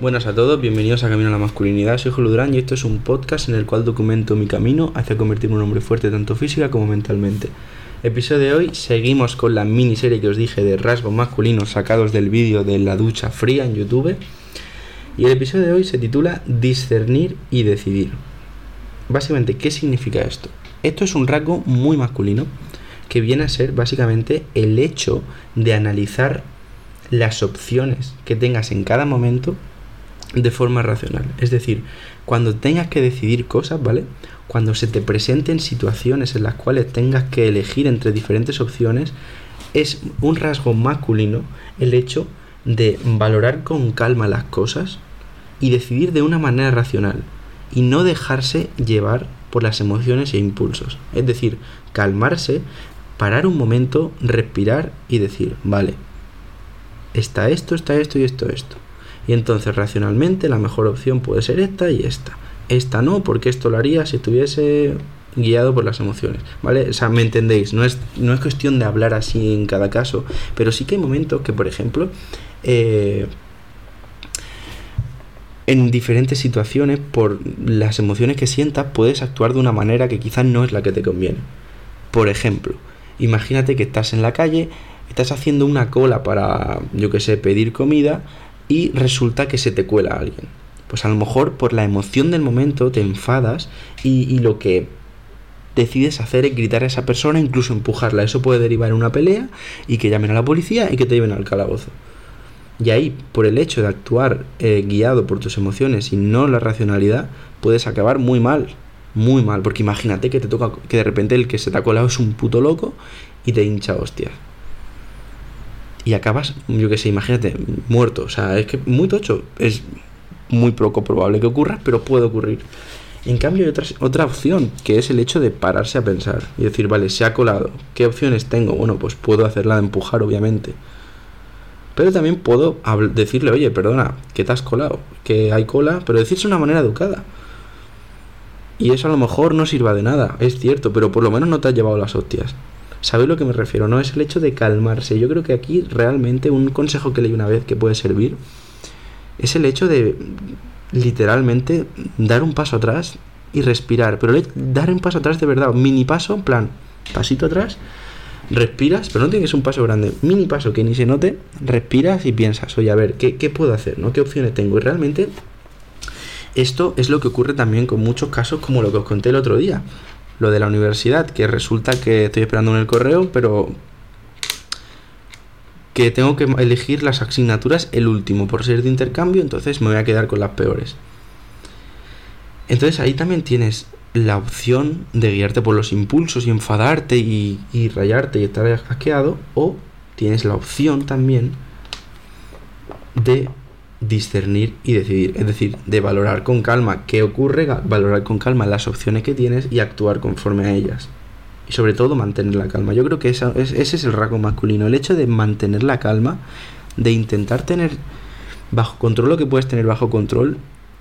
Buenas a todos, bienvenidos a Camino a la Masculinidad. Soy Julio Durán y esto es un podcast en el cual documento mi camino hacia convertirme en un hombre fuerte tanto física como mentalmente. Episodio de hoy, seguimos con la miniserie que os dije de rasgos masculinos sacados del vídeo de la ducha fría en YouTube. Y el episodio de hoy se titula Discernir y decidir. Básicamente, ¿qué significa esto? Esto es un rasgo muy masculino que viene a ser básicamente el hecho de analizar las opciones que tengas en cada momento de forma racional. Es decir, cuando tengas que decidir cosas, ¿vale? Cuando se te presenten situaciones en las cuales tengas que elegir entre diferentes opciones, es un rasgo masculino el hecho de valorar con calma las cosas y decidir de una manera racional y no dejarse llevar por las emociones e impulsos. Es decir, calmarse, parar un momento, respirar y decir, vale, está esto, está esto y esto, esto. Y entonces racionalmente la mejor opción puede ser esta y esta. Esta no, porque esto lo haría si estuviese guiado por las emociones, ¿vale? O sea, me entendéis, no es, no es cuestión de hablar así en cada caso, pero sí que hay momentos que, por ejemplo, eh, en diferentes situaciones, por las emociones que sientas, puedes actuar de una manera que quizás no es la que te conviene. Por ejemplo, imagínate que estás en la calle, estás haciendo una cola para, yo que sé, pedir comida y resulta que se te cuela alguien. Pues a lo mejor por la emoción del momento te enfadas y, lo que decides hacer es gritar a esa persona, incluso empujarla. Eso puede derivar en una pelea y que llamen a la policía y que te lleven al calabozo. Y ahí, por el hecho de actuar eh, guiado por tus emociones y no la racionalidad, puedes acabar muy mal. Muy mal. Porque imagínate que te toca que de repente el que se te ha colado es un puto loco y te hincha hostias y acabas, yo que sé, imagínate, muerto. O sea, es que muy tocho. Es muy poco probable que ocurra, pero puede ocurrir. En cambio, hay otra, otra opción, que es el hecho de pararse a pensar y decir, vale, se ha colado. ¿Qué opciones tengo? Bueno, pues puedo hacerla de empujar, obviamente. Pero también puedo decirle, oye, perdona, que te has colado, que hay cola, pero decirse de una manera educada. Y eso a lo mejor no sirva de nada, es cierto, pero por lo menos no te has llevado las hostias. ¿Sabéis lo que me refiero? No es el hecho de calmarse. Yo creo que aquí realmente un consejo que leí una vez que puede servir es el hecho de literalmente dar un paso atrás y respirar. Pero dar un paso atrás de verdad, mini paso, en plan, pasito atrás, respiras, pero no tienes un paso grande, mini paso que ni se note, respiras y piensas, oye, a ver, ¿qué, qué puedo hacer? ¿no? ¿Qué opciones tengo? Y realmente esto es lo que ocurre también con muchos casos como lo que os conté el otro día lo de la universidad, que resulta que estoy esperando en el correo, pero que tengo que elegir las asignaturas el último por ser de intercambio, entonces me voy a quedar con las peores. Entonces ahí también tienes la opción de guiarte por los impulsos y enfadarte y, rayarte y estar hackeado, o tienes la opción también de discernir y decidir, es decir, de valorar con calma qué ocurre, valorar con calma las opciones que tienes y actuar conforme a ellas. Y sobre todo mantener la calma. Yo creo que ese es el rasgo masculino, el hecho de mantener la calma, de intentar tener bajo control lo que puedes tener bajo control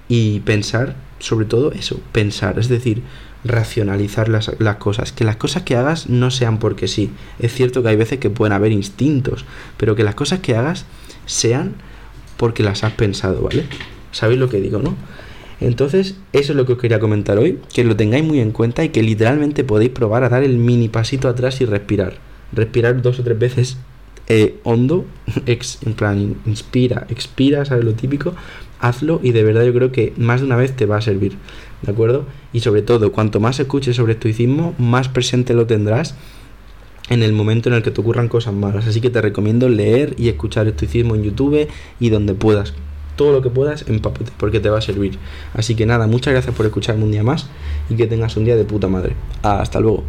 y pensar, sobre todo eso, pensar, es decir, racionalizar las, cosas, que las cosas que hagas no sean porque sí. Es cierto que hay veces que pueden haber instintos, pero que las cosas que hagas sean porque las has pensado, ¿vale? ¿Sabéis lo que digo, no? Entonces, eso es lo que os quería comentar hoy, que lo tengáis muy en cuenta y que literalmente podéis probar a dar el mini pasito atrás y respirar. Respirar dos o tres veces eh, hondo, ex, en plan, inspira, expira, ¿sabes lo típico? Hazlo y de verdad yo creo que más de una vez te va a servir, ¿de acuerdo? Y sobre todo, cuanto más escuches sobre estoicismo, más presente lo tendrás en el momento en el que te ocurran cosas malas. Así que te recomiendo leer y escuchar estoicismo en YouTube y donde puedas. Todo lo que puedas, empapate, porque te va a servir. Así que nada, muchas gracias por escucharme un día más y que tengas un día de puta madre. Hasta luego.